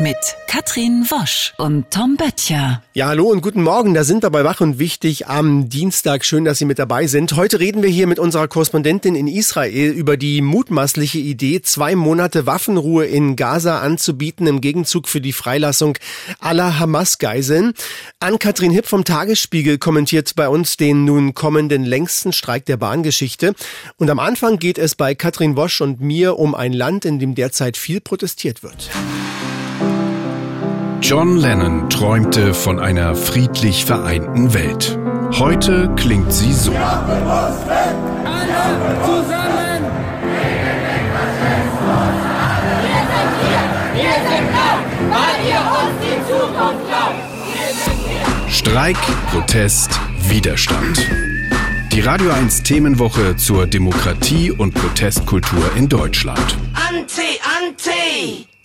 mit Katrin Wosch und Tom Böttcher. Ja, hallo und guten Morgen. Da sind wir bei Wach und Wichtig am Dienstag. Schön, dass Sie mit dabei sind. Heute reden wir hier mit unserer Korrespondentin in Israel über die mutmaßliche Idee, zwei Monate Waffenruhe in Gaza anzubieten im Gegenzug für die Freilassung aller Hamas-Geiseln. Ann-Kathrin Hipp vom Tagesspiegel kommentiert bei uns den nun kommenden längsten Streik der Bahngeschichte. Und am Anfang geht es bei Katrin Wosch und mir um ein Land, in dem derzeit viel protestiert wird. John Lennon träumte von einer friedlich vereinten Welt. Heute klingt sie so. Streik, Protest, Widerstand. Die Radio 1 Themenwoche zur Demokratie und Protestkultur in Deutschland. Anti, anti!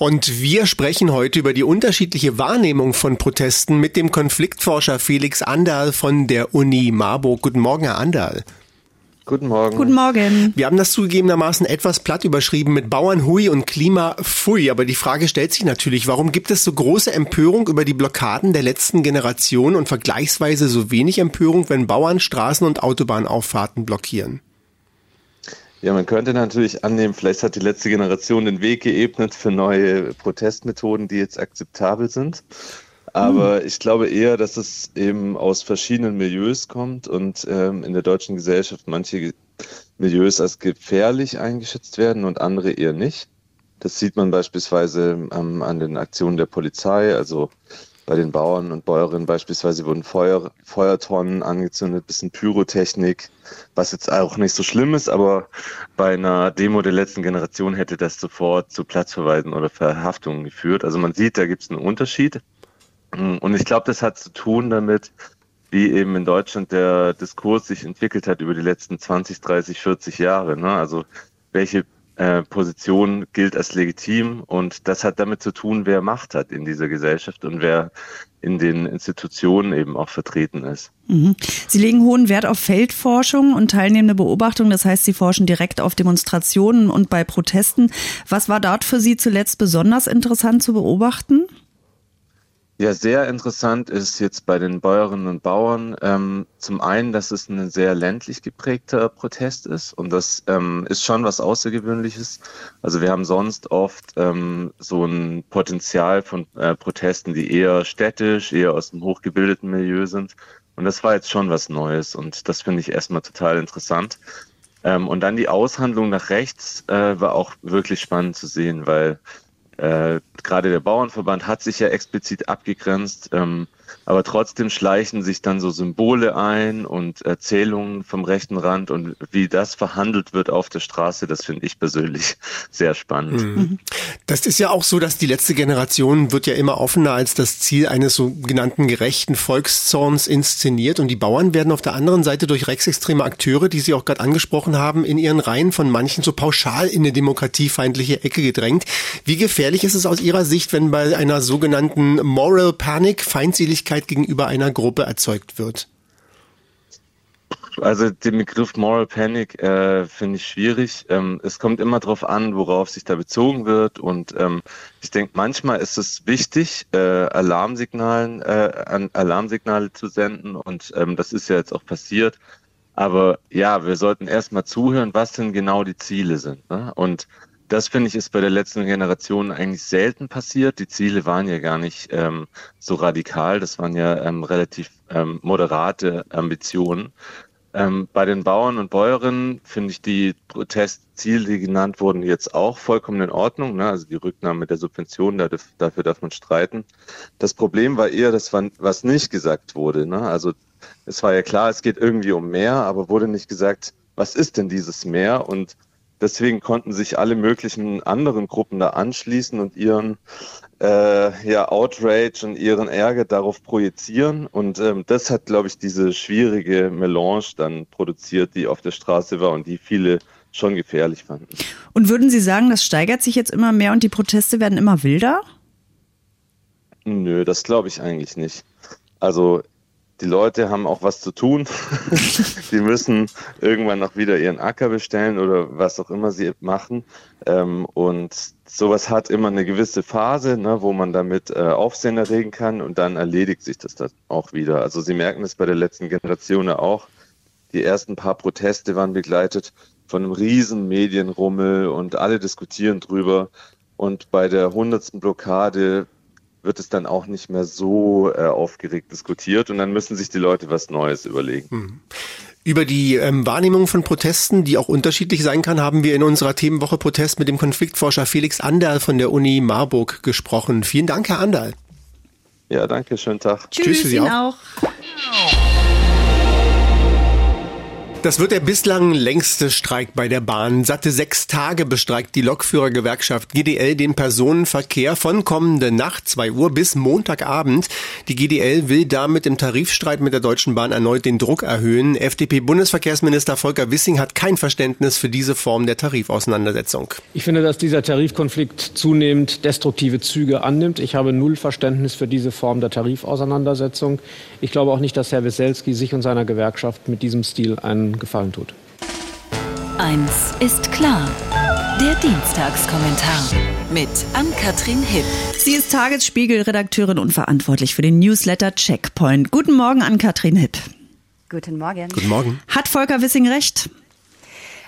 Und wir sprechen heute über die unterschiedliche Wahrnehmung von Protesten mit dem Konfliktforscher Felix Anderl von der Uni Marburg. Guten Morgen, Herr Anderl. Guten Morgen. Guten Morgen. Wir haben das zugegebenermaßen etwas platt überschrieben mit Bauern hui und Klima pfui. Aber die Frage stellt sich natürlich, warum gibt es so große Empörung über die Blockaden der letzten Generation und vergleichsweise so wenig Empörung, wenn Bauern Straßen und Autobahnauffahrten blockieren? Ja, man könnte natürlich annehmen, vielleicht hat die letzte Generation den Weg geebnet für neue Protestmethoden, die jetzt akzeptabel sind. Aber hm. ich glaube eher, dass es eben aus verschiedenen Milieus kommt und ähm, in der deutschen Gesellschaft manche Milieus als gefährlich eingeschätzt werden und andere eher nicht. Das sieht man beispielsweise ähm, an den Aktionen der Polizei. Also bei den Bauern und Bäuerinnen beispielsweise wurden Feuer, Feuertonnen angezündet, bisschen Pyrotechnik, was jetzt auch nicht so schlimm ist, aber bei einer Demo der letzten Generation hätte das sofort zu Platzverweisen oder Verhaftungen geführt. Also man sieht, da gibt es einen Unterschied. Und ich glaube, das hat zu tun damit, wie eben in Deutschland der Diskurs sich entwickelt hat über die letzten 20, 30, 40 Jahre. Ne? Also welche äh, Position gilt als legitim und das hat damit zu tun, wer Macht hat in dieser Gesellschaft und wer in den Institutionen eben auch vertreten ist. Mhm. Sie legen hohen Wert auf Feldforschung und teilnehmende Beobachtung. Das heißt, Sie forschen direkt auf Demonstrationen und bei Protesten. Was war dort für Sie zuletzt besonders interessant zu beobachten? Ja, sehr interessant ist jetzt bei den Bäuerinnen und Bauern ähm, zum einen, dass es ein sehr ländlich geprägter Protest ist und das ähm, ist schon was Außergewöhnliches. Also wir haben sonst oft ähm, so ein Potenzial von äh, Protesten, die eher städtisch, eher aus dem hochgebildeten Milieu sind und das war jetzt schon was Neues und das finde ich erstmal total interessant. Ähm, und dann die Aushandlung nach rechts äh, war auch wirklich spannend zu sehen, weil äh, gerade der Bauernverband hat sich ja explizit abgegrenzt, ähm, aber trotzdem schleichen sich dann so Symbole ein und Erzählungen vom rechten Rand und wie das verhandelt wird auf der Straße, das finde ich persönlich sehr spannend. Mhm. Das ist ja auch so, dass die letzte Generation wird ja immer offener als das Ziel eines sogenannten gerechten Volkszorns inszeniert und die Bauern werden auf der anderen Seite durch rechtsextreme Akteure, die Sie auch gerade angesprochen haben, in ihren Reihen von manchen so pauschal in eine demokratiefeindliche Ecke gedrängt. Wie gefährlich ist es aus Ihrer Sicht, wenn bei einer sogenannten Moral Panic Feindseligkeit gegenüber einer Gruppe erzeugt wird? Also den Begriff Moral Panic äh, finde ich schwierig. Ähm, es kommt immer darauf an, worauf sich da bezogen wird. Und ähm, ich denke, manchmal ist es wichtig, äh, Alarmsignalen, äh, an Alarmsignale zu senden. Und ähm, das ist ja jetzt auch passiert. Aber ja, wir sollten erstmal zuhören, was denn genau die Ziele sind. Ne? Und das finde ich ist bei der letzten Generation eigentlich selten passiert. Die Ziele waren ja gar nicht ähm, so radikal. Das waren ja ähm, relativ ähm, moderate Ambitionen. Ähm, bei den Bauern und Bäuerinnen finde ich die Protestziele, die genannt wurden, jetzt auch vollkommen in Ordnung. Ne? Also die Rücknahme der Subventionen, dafür darf man streiten. Das Problem war eher, das, was nicht gesagt wurde. Ne? Also es war ja klar, es geht irgendwie um mehr, aber wurde nicht gesagt, was ist denn dieses Meer und Deswegen konnten sich alle möglichen anderen Gruppen da anschließen und ihren äh, ja, Outrage und ihren Ärger darauf projizieren. Und ähm, das hat, glaube ich, diese schwierige Melange dann produziert, die auf der Straße war und die viele schon gefährlich fanden. Und würden Sie sagen, das steigert sich jetzt immer mehr und die Proteste werden immer wilder? Nö, das glaube ich eigentlich nicht. Also die Leute haben auch was zu tun. die müssen irgendwann noch wieder ihren Acker bestellen oder was auch immer sie machen. Ähm, und sowas hat immer eine gewisse Phase, ne, wo man damit äh, Aufsehen erregen kann und dann erledigt sich das dann auch wieder. Also Sie merken es bei der letzten Generation auch. Die ersten paar Proteste waren begleitet von einem riesen Medienrummel und alle diskutieren drüber. Und bei der hundertsten Blockade wird es dann auch nicht mehr so äh, aufgeregt diskutiert und dann müssen sich die Leute was Neues überlegen. Hm. Über die ähm, Wahrnehmung von Protesten, die auch unterschiedlich sein kann, haben wir in unserer Themenwoche Protest mit dem Konfliktforscher Felix Anderl von der Uni Marburg gesprochen. Vielen Dank, Herr Anderl. Ja, danke, schönen Tag. Tschüss, Tschüss für Sie auch. auch. Das wird der bislang längste Streik bei der Bahn. Satte sechs Tage bestreikt die Lokführergewerkschaft GDL den Personenverkehr von kommende Nacht 2 Uhr bis Montagabend. Die GDL will damit im Tarifstreit mit der Deutschen Bahn erneut den Druck erhöhen. FDP-Bundesverkehrsminister Volker Wissing hat kein Verständnis für diese Form der Tarifauseinandersetzung. Ich finde, dass dieser Tarifkonflikt zunehmend destruktive Züge annimmt. Ich habe null Verständnis für diese Form der Tarifauseinandersetzung. Ich glaube auch nicht, dass Herr Wieselski sich und seiner Gewerkschaft mit diesem Stil einen Gefallen tut. Eins ist klar. Der Dienstagskommentar mit Ann-Kathrin Hipp. Sie ist Tagesspiegel-Redakteurin und verantwortlich für den Newsletter Checkpoint. Guten Morgen, Ann-Kathrin Hipp. Guten Morgen. Guten Morgen. Hat Volker Wissing recht?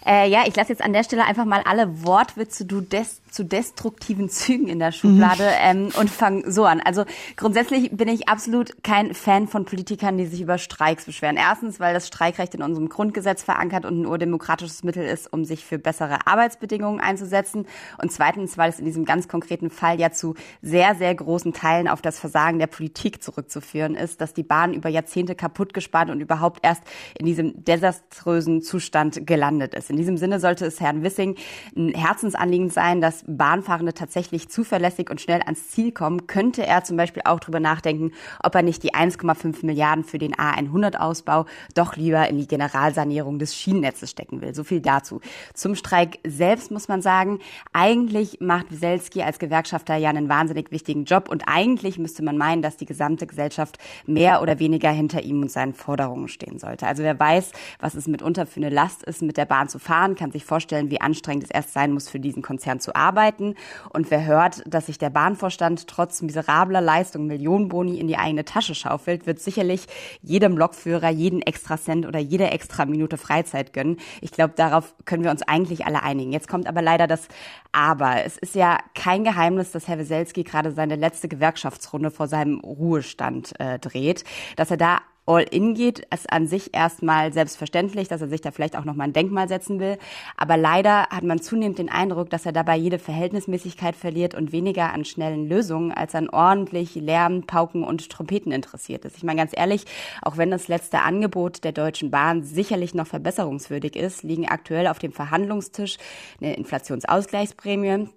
Äh, ja, ich lasse jetzt an der Stelle einfach mal alle Wortwitze du des zu destruktiven Zügen in der Schublade mhm. ähm, und fange so an. Also grundsätzlich bin ich absolut kein Fan von Politikern, die sich über Streiks beschweren. Erstens, weil das Streikrecht in unserem Grundgesetz verankert und ein urdemokratisches Mittel ist, um sich für bessere Arbeitsbedingungen einzusetzen. Und zweitens, weil es in diesem ganz konkreten Fall ja zu sehr, sehr großen Teilen auf das Versagen der Politik zurückzuführen ist, dass die Bahn über Jahrzehnte kaputt gespart und überhaupt erst in diesem desaströsen Zustand gelandet ist. In diesem Sinne sollte es Herrn Wissing ein Herzensanliegen sein, dass Bahnfahrende tatsächlich zuverlässig und schnell ans Ziel kommen, könnte er zum Beispiel auch darüber nachdenken, ob er nicht die 1,5 Milliarden für den A100-Ausbau doch lieber in die Generalsanierung des Schienennetzes stecken will. So viel dazu. Zum Streik selbst muss man sagen, eigentlich macht Wieselski als Gewerkschafter ja einen wahnsinnig wichtigen Job und eigentlich müsste man meinen, dass die gesamte Gesellschaft mehr oder weniger hinter ihm und seinen Forderungen stehen sollte. Also wer weiß, was es mitunter für eine Last ist, mit der Bahn zu fahren, kann sich vorstellen, wie anstrengend es erst sein muss, für diesen Konzern zu arbeiten arbeiten. Und wer hört, dass sich der Bahnvorstand trotz miserabler Leistung Millionenboni in die eigene Tasche schaufelt, wird sicherlich jedem Lokführer jeden extra Cent oder jede extra Minute Freizeit gönnen. Ich glaube, darauf können wir uns eigentlich alle einigen. Jetzt kommt aber leider das Aber. Es ist ja kein Geheimnis, dass Herr Weselski gerade seine letzte Gewerkschaftsrunde vor seinem Ruhestand äh, dreht. Dass er da All-In geht, ist an sich erstmal selbstverständlich, dass er sich da vielleicht auch nochmal ein Denkmal setzen will. Aber leider hat man zunehmend den Eindruck, dass er dabei jede Verhältnismäßigkeit verliert und weniger an schnellen Lösungen als an ordentlich Lärm, Pauken und Trompeten interessiert ist. Ich meine ganz ehrlich, auch wenn das letzte Angebot der Deutschen Bahn sicherlich noch verbesserungswürdig ist, liegen aktuell auf dem Verhandlungstisch eine Inflationsausgleichsprämie,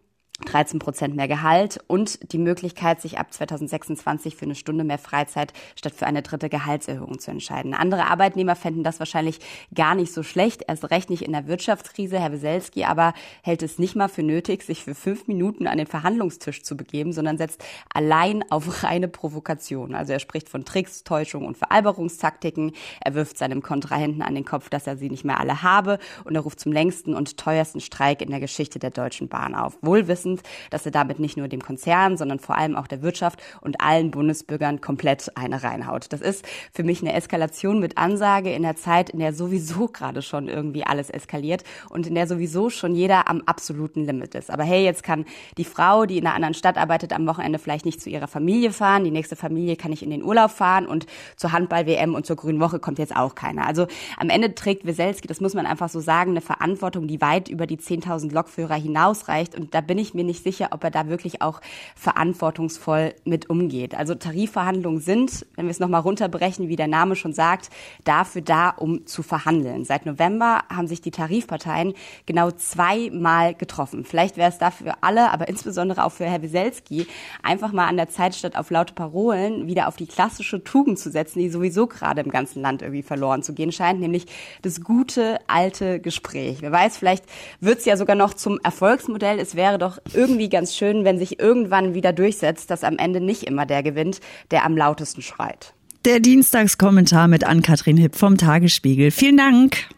13 Prozent mehr Gehalt und die Möglichkeit, sich ab 2026 für eine Stunde mehr Freizeit statt für eine dritte Gehaltserhöhung zu entscheiden. Andere Arbeitnehmer fänden das wahrscheinlich gar nicht so schlecht, erst recht nicht in der Wirtschaftskrise. Herr Weselski aber hält es nicht mal für nötig, sich für fünf Minuten an den Verhandlungstisch zu begeben, sondern setzt allein auf reine Provokation. Also er spricht von Tricks, Täuschung und Veralberungstaktiken. Er wirft seinem Kontrahenten an den Kopf, dass er sie nicht mehr alle habe und er ruft zum längsten und teuersten Streik in der Geschichte der Deutschen Bahn auf. Wohl wissend, dass er damit nicht nur dem Konzern, sondern vor allem auch der Wirtschaft und allen Bundesbürgern komplett eine reinhaut. Das ist für mich eine Eskalation mit Ansage in der Zeit, in der sowieso gerade schon irgendwie alles eskaliert und in der sowieso schon jeder am absoluten Limit ist. Aber hey, jetzt kann die Frau, die in einer anderen Stadt arbeitet, am Wochenende vielleicht nicht zu ihrer Familie fahren. Die nächste Familie kann nicht in den Urlaub fahren und zur Handball-WM und zur Grünen Woche kommt jetzt auch keiner. Also am Ende trägt Weselski, das muss man einfach so sagen, eine Verantwortung, die weit über die 10.000 Lokführer hinausreicht. Und da bin ich mir nicht sicher, ob er da wirklich auch verantwortungsvoll mit umgeht. Also Tarifverhandlungen sind, wenn wir es nochmal runterbrechen, wie der Name schon sagt, dafür da, um zu verhandeln. Seit November haben sich die Tarifparteien genau zweimal getroffen. Vielleicht wäre es dafür alle, aber insbesondere auch für Herr Wieselski, einfach mal an der Zeit statt auf laute Parolen wieder auf die klassische Tugend zu setzen, die sowieso gerade im ganzen Land irgendwie verloren zu gehen scheint, nämlich das gute alte Gespräch. Wer weiß, vielleicht wird es ja sogar noch zum Erfolgsmodell. Es wäre doch irgendwie ganz schön, wenn sich irgendwann wieder durchsetzt, dass am Ende nicht immer der gewinnt, der am lautesten schreit. Der Dienstagskommentar mit Ann-Kathrin Hipp vom Tagesspiegel. Vielen Dank.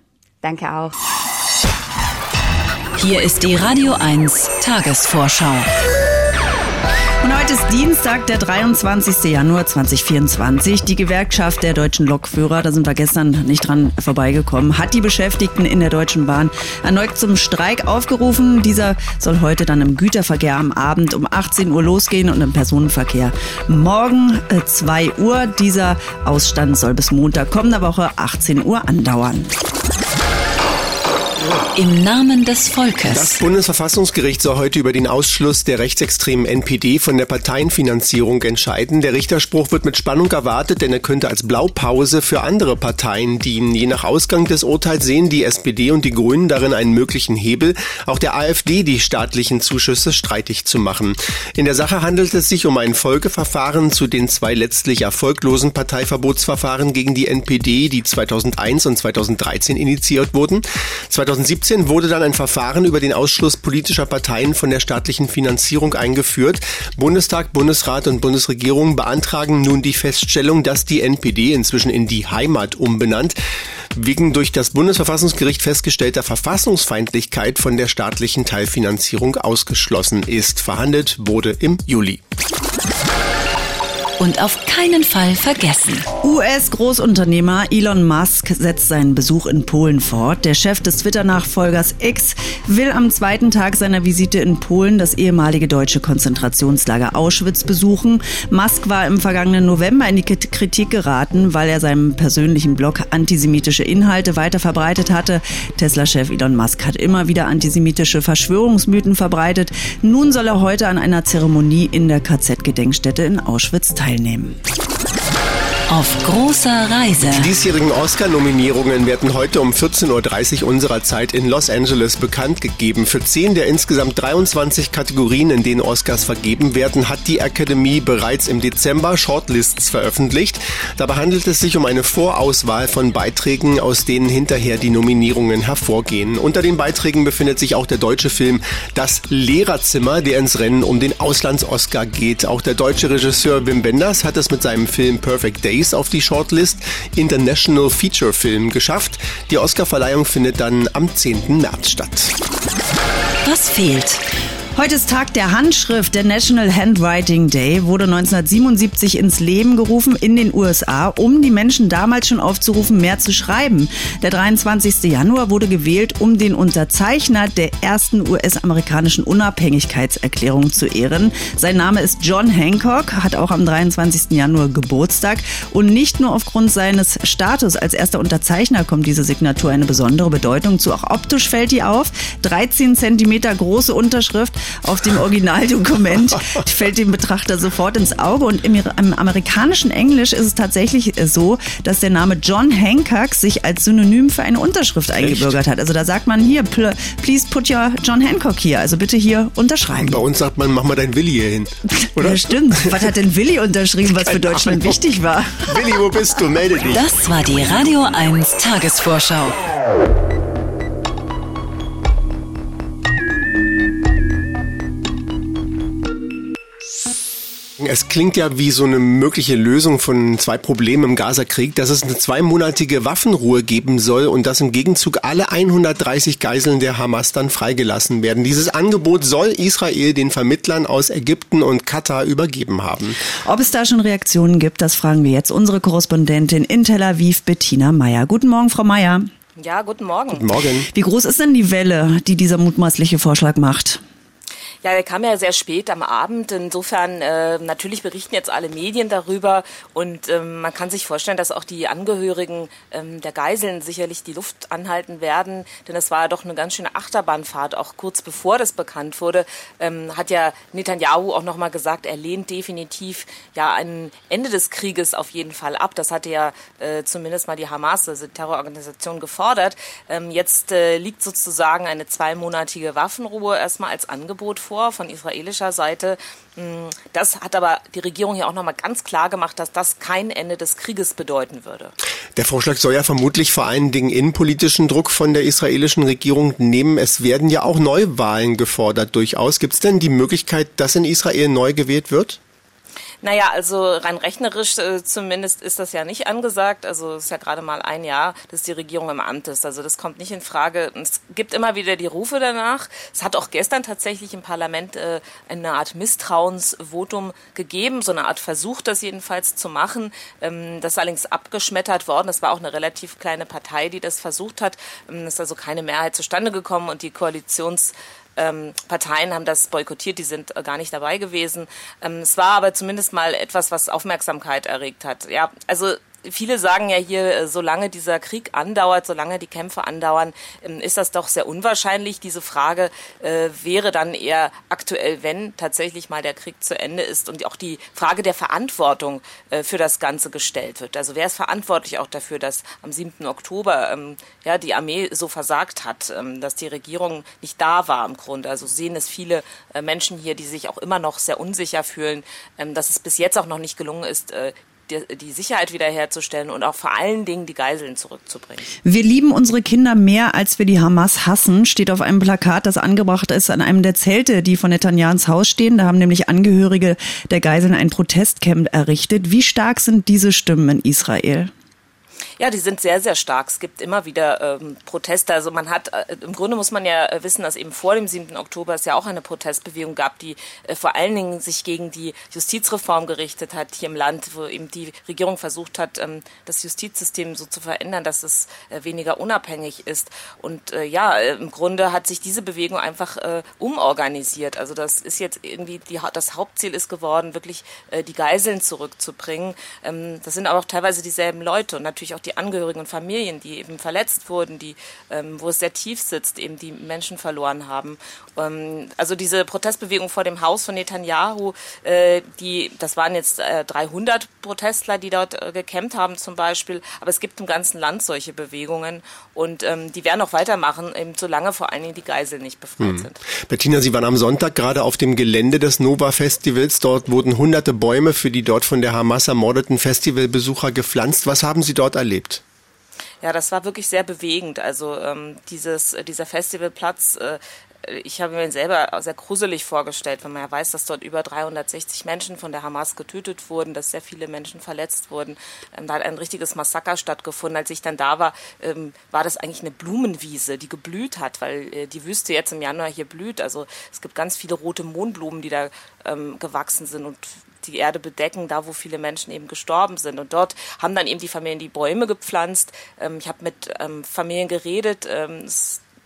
Danke auch. Hier ist die Radio 1 Tagesvorschau. Und heute ist Dienstag, der 23. Januar 2024. Die Gewerkschaft der deutschen Lokführer, da sind wir gestern nicht dran vorbeigekommen, hat die Beschäftigten in der Deutschen Bahn erneut zum Streik aufgerufen. Dieser soll heute dann im Güterverkehr am Abend um 18 Uhr losgehen und im Personenverkehr morgen 2 äh, Uhr. Dieser Ausstand soll bis Montag kommender Woche 18 Uhr andauern. Im Namen des Volkes. Das Bundesverfassungsgericht soll heute über den Ausschluss der rechtsextremen NPD von der Parteienfinanzierung entscheiden. Der Richterspruch wird mit Spannung erwartet, denn er könnte als Blaupause für andere Parteien dienen. Je nach Ausgang des Urteils sehen die SPD und die Grünen darin einen möglichen Hebel, auch der AfD die staatlichen Zuschüsse streitig zu machen. In der Sache handelt es sich um ein Folgeverfahren zu den zwei letztlich erfolglosen Parteiverbotsverfahren gegen die NPD, die 2001 und 2013 initiiert wurden. 2017 wurde dann ein Verfahren über den Ausschluss politischer Parteien von der staatlichen Finanzierung eingeführt. Bundestag, Bundesrat und Bundesregierung beantragen nun die Feststellung, dass die NPD inzwischen in die Heimat umbenannt wegen durch das Bundesverfassungsgericht festgestellter Verfassungsfeindlichkeit von der staatlichen Teilfinanzierung ausgeschlossen ist. Verhandelt wurde im Juli und auf keinen Fall vergessen. US-Großunternehmer Elon Musk setzt seinen Besuch in Polen fort. Der Chef des Twitter-Nachfolgers X will am zweiten Tag seiner Visite in Polen das ehemalige deutsche Konzentrationslager Auschwitz besuchen. Musk war im vergangenen November in die Kritik geraten, weil er seinem persönlichen Blog antisemitische Inhalte weiter hatte. Tesla-Chef Elon Musk hat immer wieder antisemitische Verschwörungsmythen verbreitet. Nun soll er heute an einer Zeremonie in der KZ-Gedenkstätte in Auschwitz teilnehmen teilnehmen. Auf großer Reise. Die diesjährigen Oscar-Nominierungen werden heute um 14.30 Uhr unserer Zeit in Los Angeles bekannt gegeben. Für zehn der insgesamt 23 Kategorien, in denen Oscars vergeben werden, hat die Akademie bereits im Dezember Shortlists veröffentlicht. Dabei handelt es sich um eine Vorauswahl von Beiträgen, aus denen hinterher die Nominierungen hervorgehen. Unter den Beiträgen befindet sich auch der deutsche Film Das Lehrerzimmer, der ins Rennen um den Auslands-Oscar geht. Auch der deutsche Regisseur Wim Wenders hat es mit seinem Film Perfect Day Days auf die Shortlist International Feature Film geschafft. Die Oscarverleihung findet dann am 10. März statt. Was fehlt? Heute ist Tag der Handschrift. Der National Handwriting Day wurde 1977 ins Leben gerufen in den USA, um die Menschen damals schon aufzurufen, mehr zu schreiben. Der 23. Januar wurde gewählt, um den Unterzeichner der ersten US-amerikanischen Unabhängigkeitserklärung zu ehren. Sein Name ist John Hancock, hat auch am 23. Januar Geburtstag. Und nicht nur aufgrund seines Status als erster Unterzeichner kommt diese Signatur eine besondere Bedeutung zu. Auch optisch fällt die auf. 13 Zentimeter große Unterschrift auf dem Originaldokument fällt dem Betrachter sofort ins Auge. Und im, im, amerikanischen Englisch ist es tatsächlich so, dass der Name John Hancock sich als Synonym für eine Unterschrift eingebürgert Echt? hat. Also da sagt man hier, please put your John Hancock hier. Also bitte hier unterschreiben. Bei uns sagt man, mach mal dein Willi hier hin. Oder? Ja, stimmt. Was hat denn Willi unterschrieben, was für Deutschland wichtig war? Willi, wo bist du? Melde dich. Das war die Radio 1 Tagesvorschau. Es klingt ja wie so eine mögliche Lösung von zwei Problemen im Gazakrieg, dass es eine zweimonatige Waffenruhe geben soll und dass im Gegenzug alle 130 Geiseln der Hamas dann freigelassen werden. Dieses Angebot soll Israel den Vermittlern aus Ägypten und Katar übergeben haben. Ob es da schon Reaktionen gibt, das fragen wir jetzt unsere Korrespondentin in Tel Aviv, Bettina Meyer. Guten Morgen, Frau Meyer. Ja, guten Morgen. Guten Morgen. Wie groß ist denn die Welle, die dieser mutmaßliche Vorschlag macht? Ja, der kam ja sehr spät am Abend. Insofern äh, natürlich berichten jetzt alle Medien darüber und ähm, man kann sich vorstellen, dass auch die Angehörigen ähm, der Geiseln sicherlich die Luft anhalten werden, denn es war ja doch eine ganz schöne Achterbahnfahrt. Auch kurz bevor das bekannt wurde, ähm, hat ja Netanyahu auch noch mal gesagt, er lehnt definitiv ja ein Ende des Krieges auf jeden Fall ab. Das hatte ja äh, zumindest mal die Hamas, also die Terrororganisation, gefordert. Ähm, jetzt äh, liegt sozusagen eine zweimonatige Waffenruhe erstmal als Angebot vor vor von israelischer Seite. Mm, das hat aber die Regierung hier auch nochmal ganz klar gemacht, dass das kein Ende des Krieges bedeuten würde. Der Vorschlag soll ja vermutlich vor allen Dingen innenpolitischen Druck von der israelischen Regierung nehmen. Es werden ja auch Neuwahlen gefordert durchaus. Gibt es denn die Möglichkeit, dass in Israel neu gewählt wird? Naja, also rein rechnerisch äh, zumindest ist das ja nicht angesagt. Also es ist ja gerade mal ein Jahr, dass die Regierung im Amt ist. Also das kommt nicht in Frage. Es gibt immer wieder die Rufe danach. Es hat auch gestern tatsächlich im Parlament äh, eine Art Misstrauensvotum gegeben, so eine Art Versuch, das jedenfalls zu machen. Ähm, das ist allerdings abgeschmettert worden. Das war auch eine relativ kleine Partei, die das versucht hat. Ähm, es ist also keine Mehrheit zustande gekommen und die Koalitions ähm, Parteien haben das boykottiert, die sind äh, gar nicht dabei gewesen. Ähm, es war aber zumindest mal etwas, was Aufmerksamkeit erregt hat. Ja, also viele sagen ja hier, äh, solange dieser Krieg andauert, solange die Kämpfe andauern, ähm, ist das doch sehr unwahrscheinlich. Diese Frage äh, wäre dann eher aktuell, wenn tatsächlich mal der Krieg zu Ende ist und auch die Frage der Verantwortung äh, für das Ganze gestellt wird. Also wer ist verantwortlich auch dafür, dass am 7. Oktober ähm, ja, die Armee so versagt hat, ähm, dass die Regierung nicht da war im Grunde. Also sehen es viele äh, Menschen hier, die sich auch immer noch sehr unsicher fühlen, ähm, dass es bis jetzt auch noch nicht gelungen ist, äh, die, die Sicherheit wiederherzustellen und auch vor allen Dingen die Geiseln zurückzubringen. Wir lieben unsere Kinder mehr, als wir die Hamas hassen, steht auf einem Plakat, das angebracht ist an einem der Zelte, die von Netanyahs Haus stehen. Da haben nämlich Angehörige der Geiseln ein Protestcamp errichtet. Wie stark sind diese Stimmen in Israel? Ja, die sind sehr, sehr stark. Es gibt immer wieder ähm, Proteste. Also man hat, äh, im Grunde muss man ja äh, wissen, dass eben vor dem 7. Oktober es ja auch eine Protestbewegung gab, die äh, vor allen Dingen sich gegen die Justizreform gerichtet hat hier im Land, wo eben die Regierung versucht hat, ähm, das Justizsystem so zu verändern, dass es äh, weniger unabhängig ist. Und äh, ja, äh, im Grunde hat sich diese Bewegung einfach umorganisiert. Also das ist jetzt irgendwie, die, das Hauptziel ist geworden, wirklich die Geiseln zurückzubringen. Ähm, das sind aber auch teilweise dieselben Leute und natürlich auch die die Angehörigen und Familien, die eben verletzt wurden, die, ähm, wo es sehr tief sitzt, eben die Menschen verloren haben. Ähm, also diese Protestbewegung vor dem Haus von Netanyahu, äh, die, das waren jetzt äh, 300 Protestler, die dort äh, gekämpft haben zum Beispiel, aber es gibt im ganzen Land solche Bewegungen und ähm, die werden auch weitermachen, eben solange vor allen Dingen die Geiseln nicht befreit hm. sind. Bettina, Sie waren am Sonntag gerade auf dem Gelände des Nova Festivals. Dort wurden hunderte Bäume für die dort von der Hamas ermordeten Festivalbesucher gepflanzt. Was haben Sie dort erlebt? Erlebt? Ja, das war wirklich sehr bewegend. Also ähm, dieses, äh, dieser Festivalplatz, äh, ich habe mir selber sehr gruselig vorgestellt, wenn man ja weiß, dass dort über 360 Menschen von der Hamas getötet wurden, dass sehr viele Menschen verletzt wurden. Ähm, da hat ein richtiges Massaker stattgefunden. Als ich dann da war, ähm, war das eigentlich eine Blumenwiese, die geblüht hat, weil äh, die Wüste jetzt im Januar hier blüht. Also es gibt ganz viele rote Mohnblumen, die da ähm, gewachsen sind und die Erde bedecken, da wo viele Menschen eben gestorben sind. Und dort haben dann eben die Familien die Bäume gepflanzt. Ähm, ich habe mit ähm, Familien geredet. Ähm,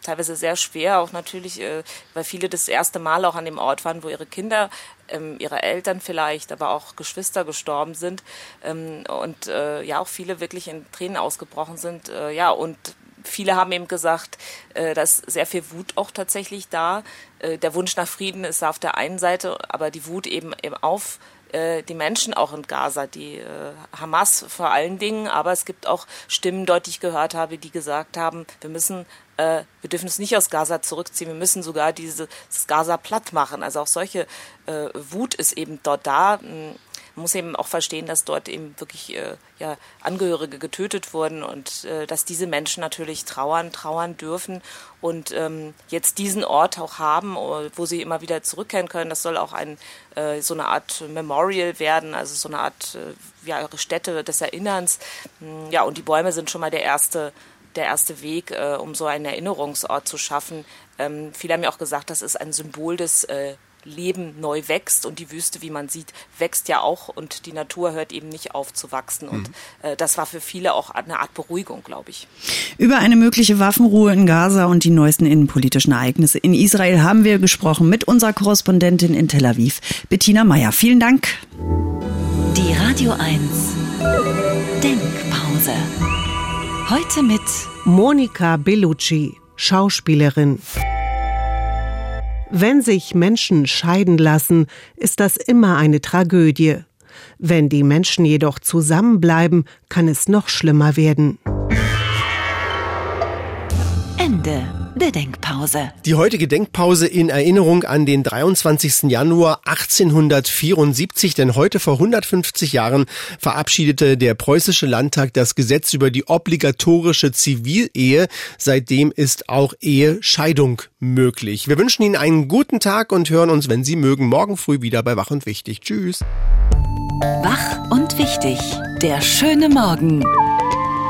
teilweise sehr schwer, auch natürlich, äh, weil viele das erste Mal auch an dem Ort waren, wo ihre Kinder, ähm, ihre Eltern vielleicht, aber auch Geschwister gestorben sind ähm, und äh, ja auch viele wirklich in Tränen ausgebrochen sind. Äh, ja und viele haben eben gesagt, äh, dass sehr viel Wut auch tatsächlich da. Äh, der Wunsch nach Frieden ist auf der einen Seite, aber die Wut eben, eben auf äh, die Menschen auch in Gaza, die äh, Hamas vor allen Dingen, aber es gibt auch Stimmen, dort die ich gehört habe, die gesagt haben, wir müssen, äh, wir dürfen es nicht aus Gaza zurückziehen, wir müssen sogar dieses Gaza platt machen. Also auch solche äh, Wut ist eben dort da. Muss eben auch verstehen, dass dort eben wirklich äh, ja, Angehörige getötet wurden und äh, dass diese Menschen natürlich trauern, trauern dürfen und ähm, jetzt diesen Ort auch haben, äh, wo sie immer wieder zurückkehren können. Das soll auch ein, äh, so eine Art Memorial werden, also so eine Art äh, ja, Stätte des Erinnerns. Hm, ja, und die Bäume sind schon mal der erste der erste Weg, äh, um so einen Erinnerungsort zu schaffen. Ähm, viele haben ja auch gesagt, das ist ein Symbol des äh, Leben neu wächst und die Wüste, wie man sieht, wächst ja auch und die Natur hört eben nicht auf zu wachsen. Und mhm. äh, das war für viele auch eine Art Beruhigung, glaube ich. Über eine mögliche Waffenruhe in Gaza und die neuesten innenpolitischen Ereignisse in Israel haben wir gesprochen mit unserer Korrespondentin in Tel Aviv, Bettina Meyer. Vielen Dank. Die Radio 1 Denkpause. Heute mit Monika Bellucci, Schauspielerin. Wenn sich Menschen scheiden lassen, ist das immer eine Tragödie. Wenn die Menschen jedoch zusammenbleiben, kann es noch schlimmer werden. Ende der Denkpause. Die heutige Denkpause in Erinnerung an den 23. Januar 1874, denn heute vor 150 Jahren verabschiedete der preußische Landtag das Gesetz über die obligatorische Zivilehe. Seitdem ist auch Ehescheidung möglich. Wir wünschen Ihnen einen guten Tag und hören uns, wenn Sie mögen, morgen früh wieder bei Wach und Wichtig. Tschüss. Wach und wichtig. Der schöne Morgen.